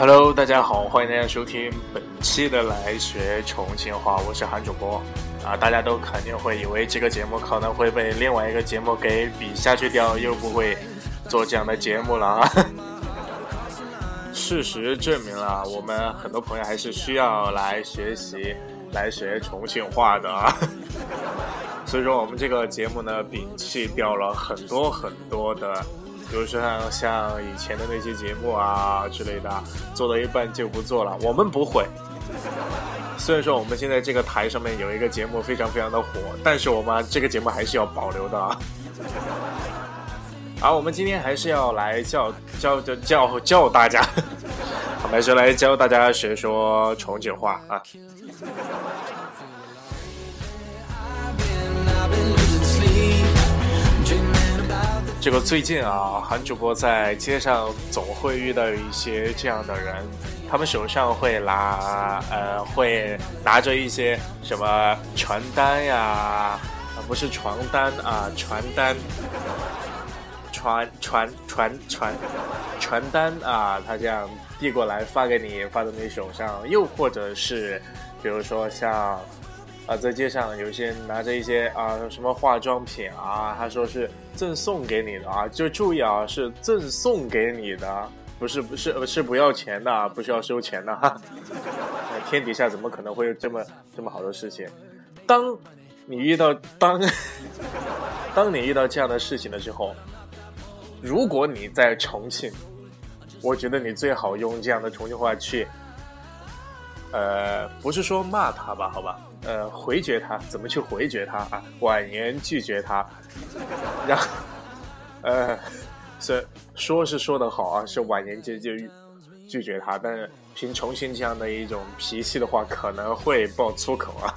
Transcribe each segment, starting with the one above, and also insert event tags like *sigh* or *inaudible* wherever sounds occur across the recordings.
Hello，大家好，欢迎大家收听本期的来学重庆话，我是韩主播啊。大家都肯定会以为这个节目可能会被另外一个节目给比下去掉，又不会做这样的节目了啊。*laughs* 事实证明了，我们很多朋友还是需要来学习、来学重庆话的啊。*laughs* 所以说，我们这个节目呢，摒弃掉了很多很多的。比如说像像以前的那些节目啊之类的，做到一半就不做了。我们不会。虽然说我们现在这个台上面有一个节目非常非常的火，但是我们这个节目还是要保留的啊。*laughs* 好，我们今天还是要来教教教教教大家，我 *laughs* 们还是来教大家学说重庆话啊。这个最近啊，韩主播在街上总会遇到一些这样的人，他们手上会拿呃，会拿着一些什么传单呀，啊不是床单啊，传单，传传传传传单啊，他这样递过来发给你，发到你手上，又或者是比如说像。啊，在街上有一些拿着一些啊什么化妆品啊，他说是赠送给你的啊，就注意啊，是赠送给你的，不是不是是不要钱的，不需要收钱的哈。*laughs* 天底下怎么可能会有这么这么好的事情？当你遇到当当你遇到这样的事情的时候，如果你在重庆，我觉得你最好用这样的重庆话去，呃，不是说骂他吧，好吧。呃，回绝他怎么去回绝他啊？婉言拒绝他，然后，呃，是说是说的好啊，是婉言拒就拒绝他，但是凭重庆这样的一种脾气的话，可能会爆粗口啊。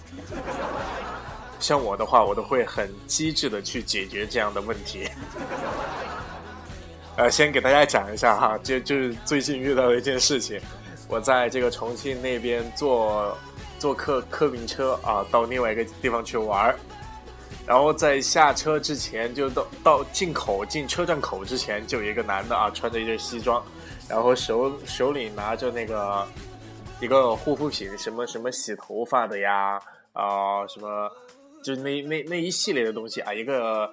像我的话，我都会很机智的去解决这样的问题。呃，先给大家讲一下哈，就就是最近遇到的一件事情，我在这个重庆那边坐。坐客客运车啊，到另外一个地方去玩儿，然后在下车之前，就到到进口进车站口之前，就有一个男的啊，穿着一件西装，然后手手里拿着那个一个护肤品，什么什么洗头发的呀，啊，什么就那那那一系列的东西啊，一个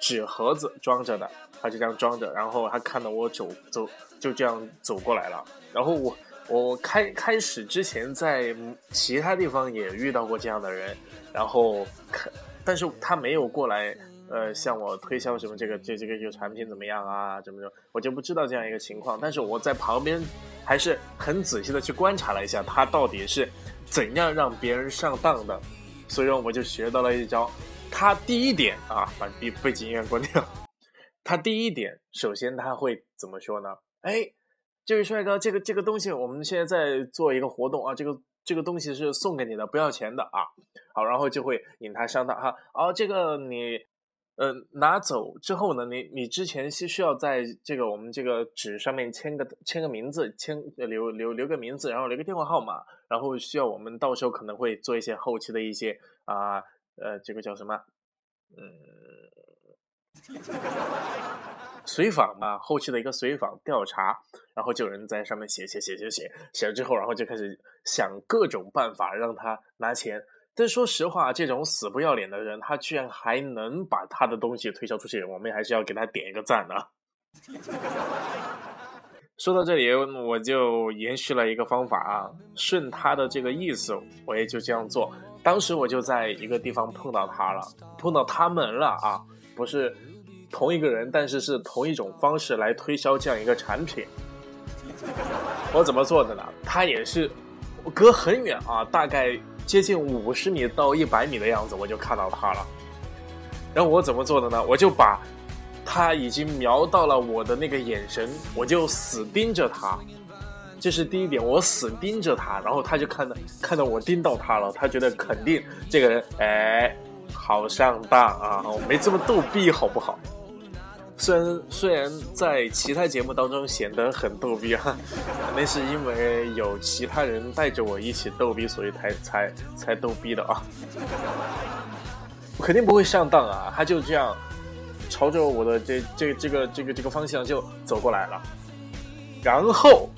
纸盒子装着的，他就这样装着，然后他看到我走走，就这样走过来了，然后我。我开开始之前在其他地方也遇到过这样的人，然后可，但是他没有过来，呃，向我推销什么这个这这个这个产品怎么样啊，怎么着，我就不知道这样一个情况。但是我在旁边还是很仔细的去观察了一下，他到底是怎样让别人上当的，所以说我就学到了一招。他第一点啊，把背背景音乐关掉。*laughs* 他第一点，首先他会怎么说呢？哎。这位帅哥，这个这个东西我们现在在做一个活动啊，这个这个东西是送给你的，不要钱的啊。好，然后就会引他上当哈。哦，这个你呃拿走之后呢，你你之前是需要在这个我们这个纸上面签个签个名字，签留留留个名字，然后留个电话号码，然后需要我们到时候可能会做一些后期的一些啊呃这个叫什么嗯。随访嘛，后期的一个随访调查，然后就有人在上面写写写写写，写了之后，然后就开始想各种办法让他拿钱。但说实话，这种死不要脸的人，他居然还能把他的东西推销出去，我们还是要给他点一个赞的。说到这里，我就延续了一个方法啊，顺他的这个意思，我也就这样做。当时我就在一个地方碰到他了，碰到他们了啊，不是。同一个人，但是是同一种方式来推销这样一个产品。我怎么做的呢？他也是隔很远啊，大概接近五十米到一百米的样子，我就看到他了。然后我怎么做的呢？我就把他已经瞄到了我的那个眼神，我就死盯着他。这是第一点，我死盯着他，然后他就看到看到我盯到他了，他觉得肯定这个人哎好上当啊，我没这么逗逼好不好？虽然虽然在其他节目当中显得很逗逼哈，那是因为有其他人带着我一起逗逼，所以才才才逗逼的啊。我肯定不会上当啊，他就这样朝着我的这这这个这个这个方向就走过来了，然后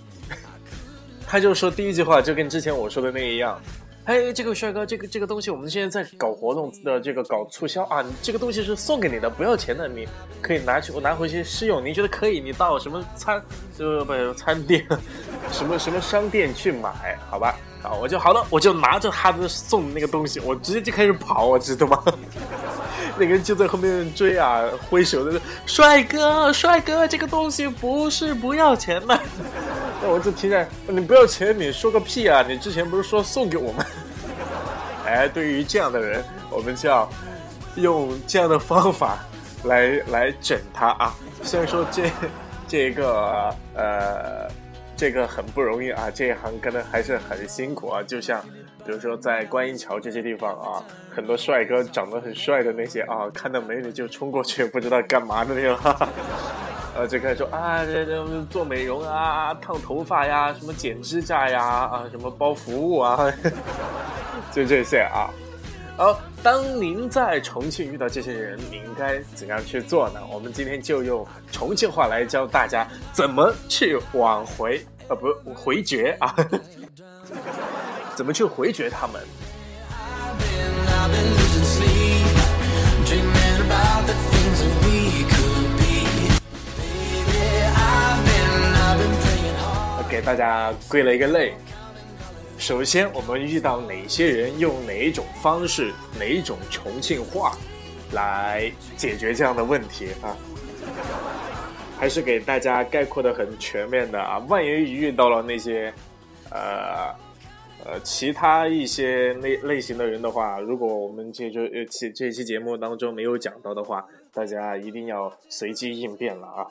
他就说第一句话就跟之前我说的那一样。哎，这个帅哥，这个这个东西我们现在在搞活动的，这个搞促销啊，这个东西是送给你的，不要钱的，你可以拿去我拿回去试用。你觉得可以？你到什么餐呃不餐店，*laughs* 什么什么商店去买，好吧？啊，我就好了，我就拿着他的送的那个东西，我直接就开始跑，我知道吗？*laughs* 那个人就在后面追啊，挥手的帅哥，帅哥，这个东西不是不要钱的。那我就听着，你不要钱，你说个屁啊！你之前不是说送给我们？*laughs* 哎，对于这样的人，我们就要用这样的方法来来整他啊！虽然说这这个呃这个很不容易啊，这一行可能还是很辛苦啊。就像比如说在观音桥这些地方啊，很多帅哥长得很帅的那些啊，看到美女就冲过去，不知道干嘛的那种。*laughs* 呃，就开始说啊，这这做美容啊，烫头发呀，什么剪指甲呀，啊，什么包服务啊，*laughs* 就这些啊。好，当您在重庆遇到这些人，你应该怎样去做呢？我们今天就用重庆话来教大家怎么去挽回，呃，不回绝啊，*laughs* 怎么去回绝他们。给大家归了一个类。首先，我们遇到哪些人用哪一种方式、哪一种重庆话来解决这样的问题啊？还是给大家概括的很全面的啊？万一遇到了那些呃呃其他一些类类型的人的话，如果我们这就呃这这期节目当中没有讲到的话。大家一定要随机应变了啊！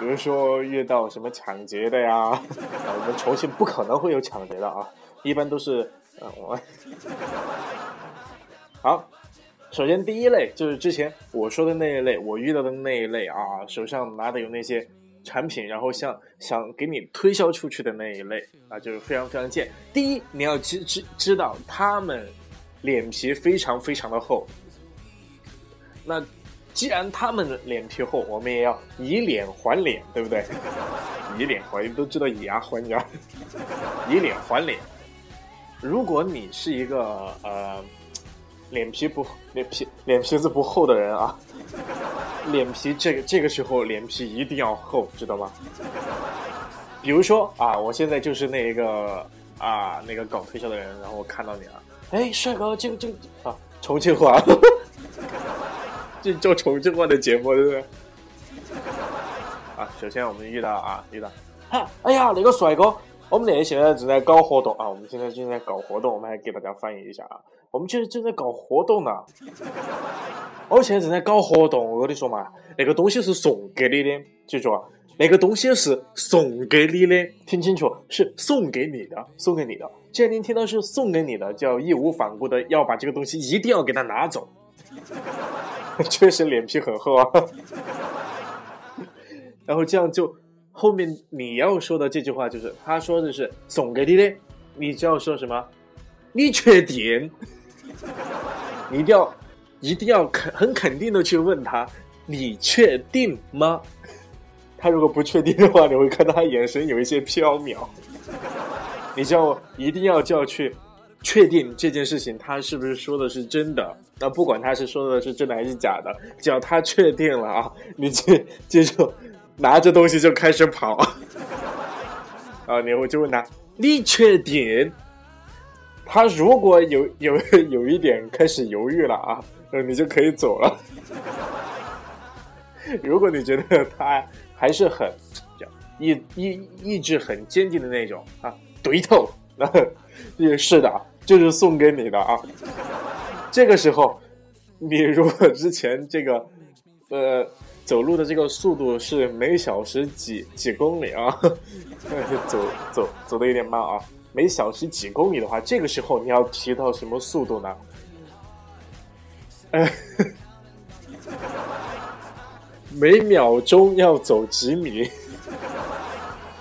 比如说遇到什么抢劫的呀，我们重庆不可能会有抢劫的啊，一般都是呃我。好，首先第一类就是之前我说的那一类，我遇到的那一类啊，手上拿的有那些产品，然后想想给你推销出去的那一类啊，就是非常非常贱。第一，你要知知知道他们脸皮非常非常的厚，那。既然他们脸皮厚，我们也要以脸还脸，对不对？*laughs* 以脸还，都知道以牙还牙，以脸还脸。如果你是一个呃脸皮不脸皮脸皮子不厚的人啊，脸皮这个这个时候脸皮一定要厚，知道吗？比如说啊，我现在就是那一个啊那个搞推销的人，然后我看到你了，哎，帅哥，这个这个啊，重庆话。这做重庆话的节目，对不对？啊，首先我们遇到啊，遇到，哎呀，那个帅哥，我们那现在正在搞活动啊，我们现在正在搞活动，我们还给大家翻译一下啊，我们现在正在搞活动呢，我现在正在搞活动，我跟你说嘛，那个东西是送给你的，记住啊，那个东西是送给你的，听清楚，是送给你的，送给你的。既然您听到是送给你的，就要义无反顾的要把这个东西一定要给他拿走。*laughs* 确实脸皮很厚啊，*laughs* 然后这样就后面你要说的这句话就是他说的是送给你的，你就要说什么？你确定？*laughs* 你一定要一定要肯很肯定的去问他，你确定吗？他如果不确定的话，你会看到他眼神有一些飘渺，你就一定要就要去。确定这件事情他是不是说的是真的？那不管他是说的是真的还是假的，只要他确定了啊，你这这就拿着东西就开始跑 *laughs* 啊！你会就问他，你确定？他如果有有有一点开始犹豫了啊，你就可以走了。如果你觉得他还是很意意意志很坚定的那种啊，对头，那也 *laughs* 是的。就是送给你的啊！这个时候，你如果之前这个，呃，走路的这个速度是每小时几几公里啊？*laughs* 走走走的有点慢啊。每小时几公里的话，这个时候你要提到什么速度呢？呃，*laughs* 每秒钟要走几米？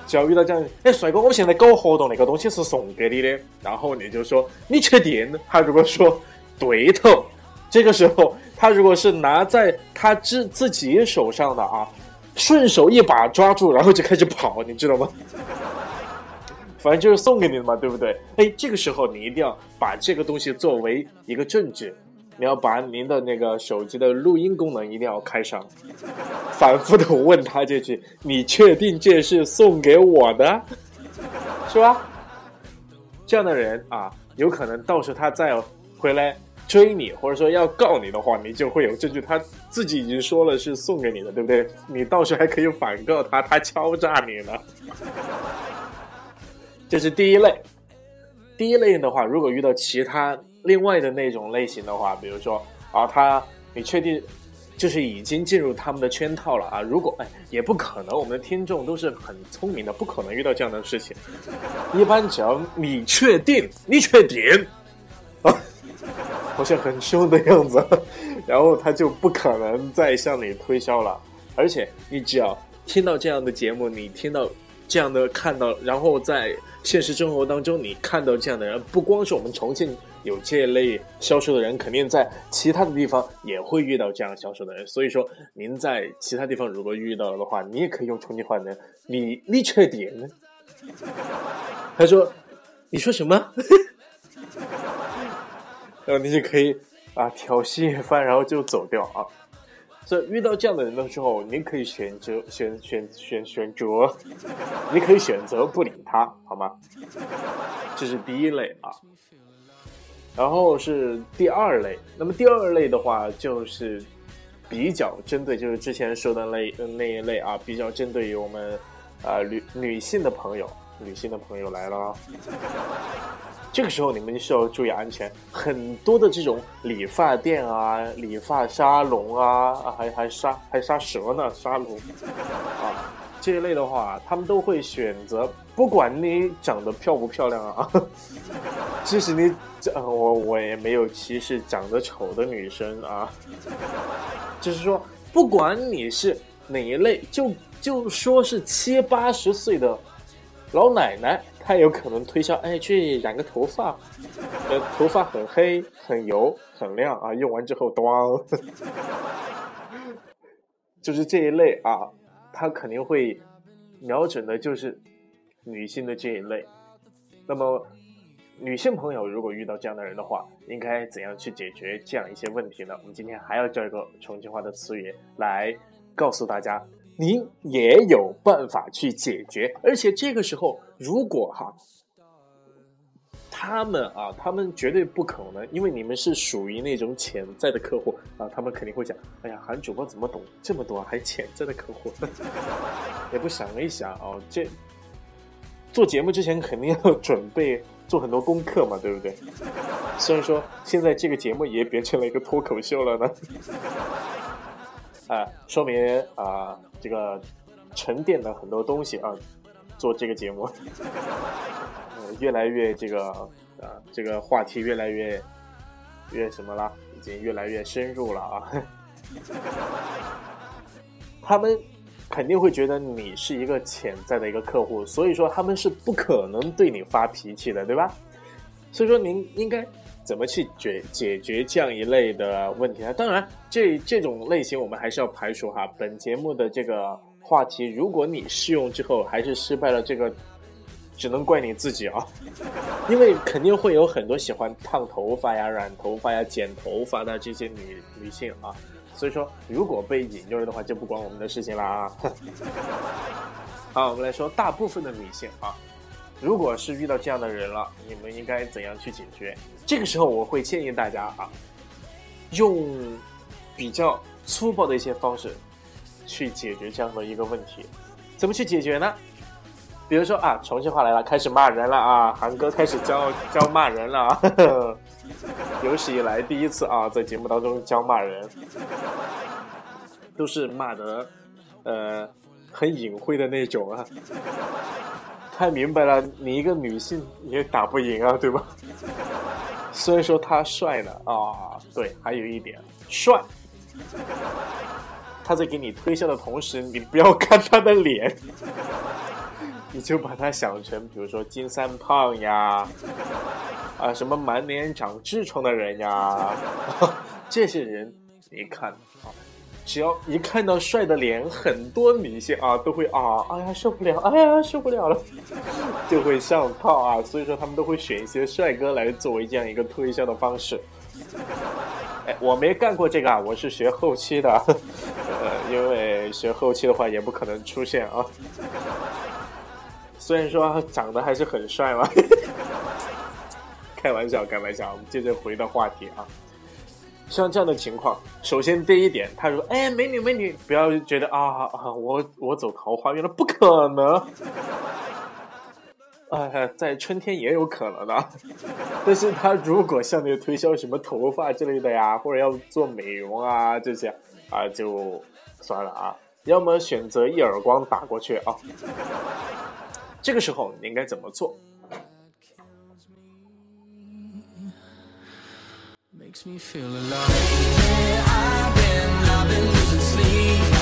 只要遇到这样，哎，帅哥，我现在搞活动，那个东西是送给你的，然后你就说你确定？他如果说对头，这个时候他如果是拿在他自自己手上的啊，顺手一把抓住，然后就开始跑，你知道吗？*laughs* 反正就是送给你的嘛，对不对？哎，这个时候你一定要把这个东西作为一个证据，你要把您的那个手机的录音功能一定要开上，反复的问他这句：“你确定这是送给我的，是吧？”这样的人啊，有可能到时候他再回来追你，或者说要告你的话，你就会有证据，他自己已经说了是送给你的，对不对？你到时候还可以反告他，他敲诈你呢。这是第一类，第一类的话，如果遇到其他另外的那种类型的话，比如说啊，他你确定就是已经进入他们的圈套了啊？如果哎，也不可能，我们的听众都是很聪明的，不可能遇到这样的事情。一般只要你确定，你确定啊，*laughs* 好像很凶的样子，然后他就不可能再向你推销了。而且你只要听到这样的节目，你听到这样的看到，然后在。现实生活当中，你看到这样的人，不光是我们重庆有这类销售的人，肯定在其他的地方也会遇到这样销售的人。所以说，您在其他地方如果遇到了的话，你也可以用重庆话呢。你你确定？他说：“你说什么？” *laughs* 然后你就可以啊挑衅一番，然后就走掉啊。所以遇到这样的人的时候，你可以选择选选选选择，你可以选择不理他，好吗？这是第一类啊。然后是第二类，那么第二类的话就是比较针对，就是之前说的那那一类啊，比较针对于我们啊女女性的朋友，女性的朋友来了。这个时候你们需要注意安全，很多的这种理发店啊、理发沙龙啊，还还杀还杀蛇呢，沙龙啊这一类的话，他们都会选择，不管你长得漂不漂亮啊，*laughs* 即使你长我我也没有歧视长得丑的女生啊，就是说，不管你是哪一类，就就说是七八十岁的老奶奶。他有可能推销，哎，去染个头发，*laughs* 呃，头发很黑、很油、很亮啊，用完之后，咣，*laughs* 就是这一类啊，他肯定会瞄准的就是女性的这一类。那么，女性朋友如果遇到这样的人的话，应该怎样去解决这样一些问题呢？我们今天还要教一个重庆话的词语来告诉大家。您也有办法去解决，而且这个时候，如果哈，他们啊，他们绝对不可能，因为你们是属于那种潜在的客户啊，他们肯定会讲，哎呀，韩主播怎么懂这么多，还潜在的客户，*laughs* 也不想一想哦，这做节目之前肯定要准备做很多功课嘛，对不对？*laughs* 虽然说现在这个节目也变成了一个脱口秀了呢。啊，说明啊，这个沉淀了很多东西啊，做这个节目，*laughs* 越来越这个啊，这个话题越来越越什么了，已经越来越深入了啊。*laughs* 他们肯定会觉得你是一个潜在的一个客户，所以说他们是不可能对你发脾气的，对吧？所以说您应该。怎么去解解决这样一类的问题呢？当然，这这种类型我们还是要排除哈。本节目的这个话题，如果你试用之后还是失败了，这个只能怪你自己啊，*laughs* 因为肯定会有很多喜欢烫头发呀、染头发呀、剪头发的这些女女性啊。所以说，如果被引诱了的话，就不关我们的事情了啊。*laughs* 好，我们来说大部分的女性啊。如果是遇到这样的人了，你们应该怎样去解决？这个时候我会建议大家啊，用比较粗暴的一些方式去解决这样的一个问题。怎么去解决呢？比如说啊，重庆话来了，开始骂人了啊，韩哥开始教 *laughs* 教骂人了啊，*laughs* 有史以来第一次啊，在节目当中教骂人。都是骂的，呃，很隐晦的那种啊。太明白了，你一个女性也打不赢啊，对吧？*laughs* 虽然说他帅呢，啊，对，还有一点帅。他在给你推销的同时，你不要看他的脸，*laughs* 你就把他想成，比如说金三胖呀，啊，什么满脸长痔疮的人呀，*laughs* 这些人，你看啊。只要一看到帅的脸，很多女性啊都会啊，哎呀受不了，哎呀受不了了，*laughs* 就会上套啊。所以说他们都会选一些帅哥来作为这样一个推销的方式。哎，我没干过这个啊，我是学后期的，*laughs* 呃，因为学后期的话也不可能出现啊。虽然说长得还是很帅嘛，*laughs* 开玩笑，开玩笑。我们接着回到话题啊。像这样的情况，首先第一点，他说：“哎，美女美女，不要觉得啊 *laughs* 啊，我我走桃花运了，不可能。*laughs* 哎，在春天也有可能的。*laughs* 但是他如果向你推销什么头发之类的呀，或者要做美容啊这些啊，就算了啊。要么选择一耳光打过去啊。这个时候你应该怎么做？” Makes me feel alive. I've been, I've been losing sleep.